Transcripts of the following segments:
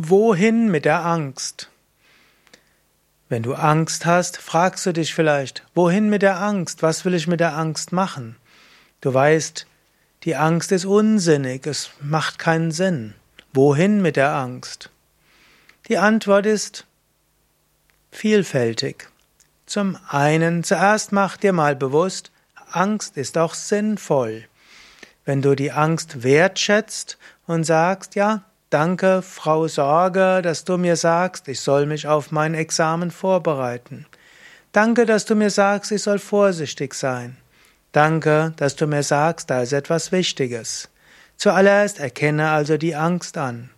Wohin mit der Angst? Wenn du Angst hast, fragst du dich vielleicht, wohin mit der Angst? Was will ich mit der Angst machen? Du weißt, die Angst ist unsinnig, es macht keinen Sinn. Wohin mit der Angst? Die Antwort ist vielfältig. Zum einen, zuerst mach dir mal bewusst, Angst ist auch sinnvoll. Wenn du die Angst wertschätzt und sagst, ja, Danke, Frau Sorge, dass du mir sagst, ich soll mich auf mein Examen vorbereiten. Danke, dass du mir sagst, ich soll vorsichtig sein. Danke, dass du mir sagst, da ist etwas Wichtiges. Zuallererst erkenne also die Angst an.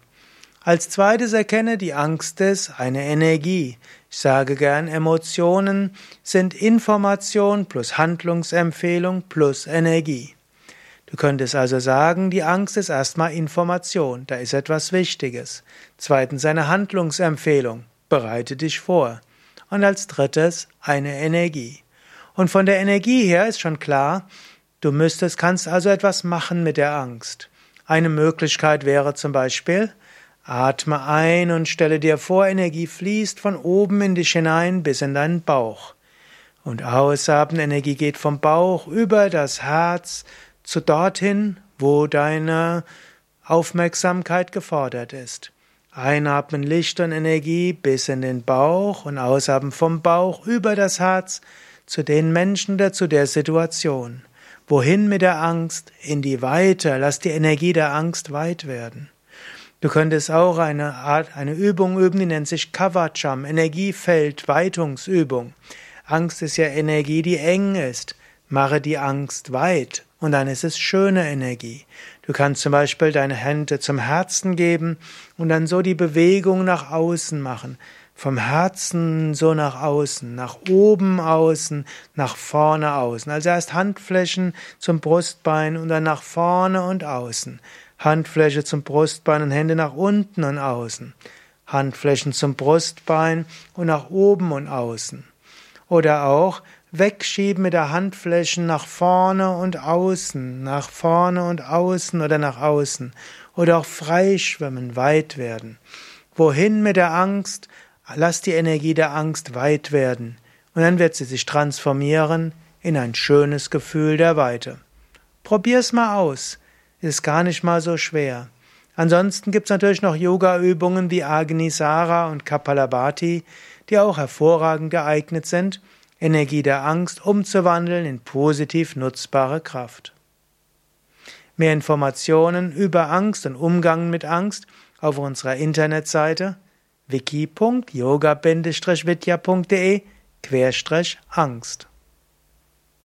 Als zweites erkenne, die Angst ist eine Energie. Ich sage gern, Emotionen sind Information plus Handlungsempfehlung plus Energie. Du könntest also sagen, die Angst ist erstmal Information, da ist etwas Wichtiges. Zweitens eine Handlungsempfehlung, bereite dich vor. Und als drittes eine Energie. Und von der Energie her ist schon klar, du müsstest, kannst also etwas machen mit der Angst. Eine Möglichkeit wäre zum Beispiel, atme ein und stelle dir vor, Energie fließt von oben in dich hinein bis in deinen Bauch. Und ausatmen, Energie geht vom Bauch über das Herz zu dorthin, wo deine Aufmerksamkeit gefordert ist. Einatmen Licht und Energie bis in den Bauch und ausatmen vom Bauch über das Herz zu den Menschen oder zu der Situation. Wohin mit der Angst? In die Weite. Lass die Energie der Angst weit werden. Du könntest auch eine Art, eine Übung üben, die nennt sich Kavacham, Energiefeld, Weitungsübung. Angst ist ja Energie, die eng ist. Mache die Angst weit und dann ist es schöne Energie. Du kannst zum Beispiel deine Hände zum Herzen geben und dann so die Bewegung nach außen machen. Vom Herzen so nach außen, nach oben außen, nach vorne außen. Also erst Handflächen zum Brustbein und dann nach vorne und außen. Handfläche zum Brustbein und Hände nach unten und außen. Handflächen zum Brustbein und nach oben und außen. Oder auch wegschieben mit der Handflächen nach vorne und außen, nach vorne und außen oder nach außen. Oder auch freischwimmen, weit werden. Wohin mit der Angst? Lass die Energie der Angst weit werden. Und dann wird sie sich transformieren in ein schönes Gefühl der Weite. Probier's mal aus. Ist gar nicht mal so schwer. Ansonsten gibt's natürlich noch Yoga-Übungen wie Agnisara und Kapalabhati, die auch hervorragend geeignet sind, Energie der Angst umzuwandeln in positiv nutzbare Kraft. Mehr Informationen über Angst und Umgang mit Angst auf unserer Internetseite wiki.yoga-vidya.de Angst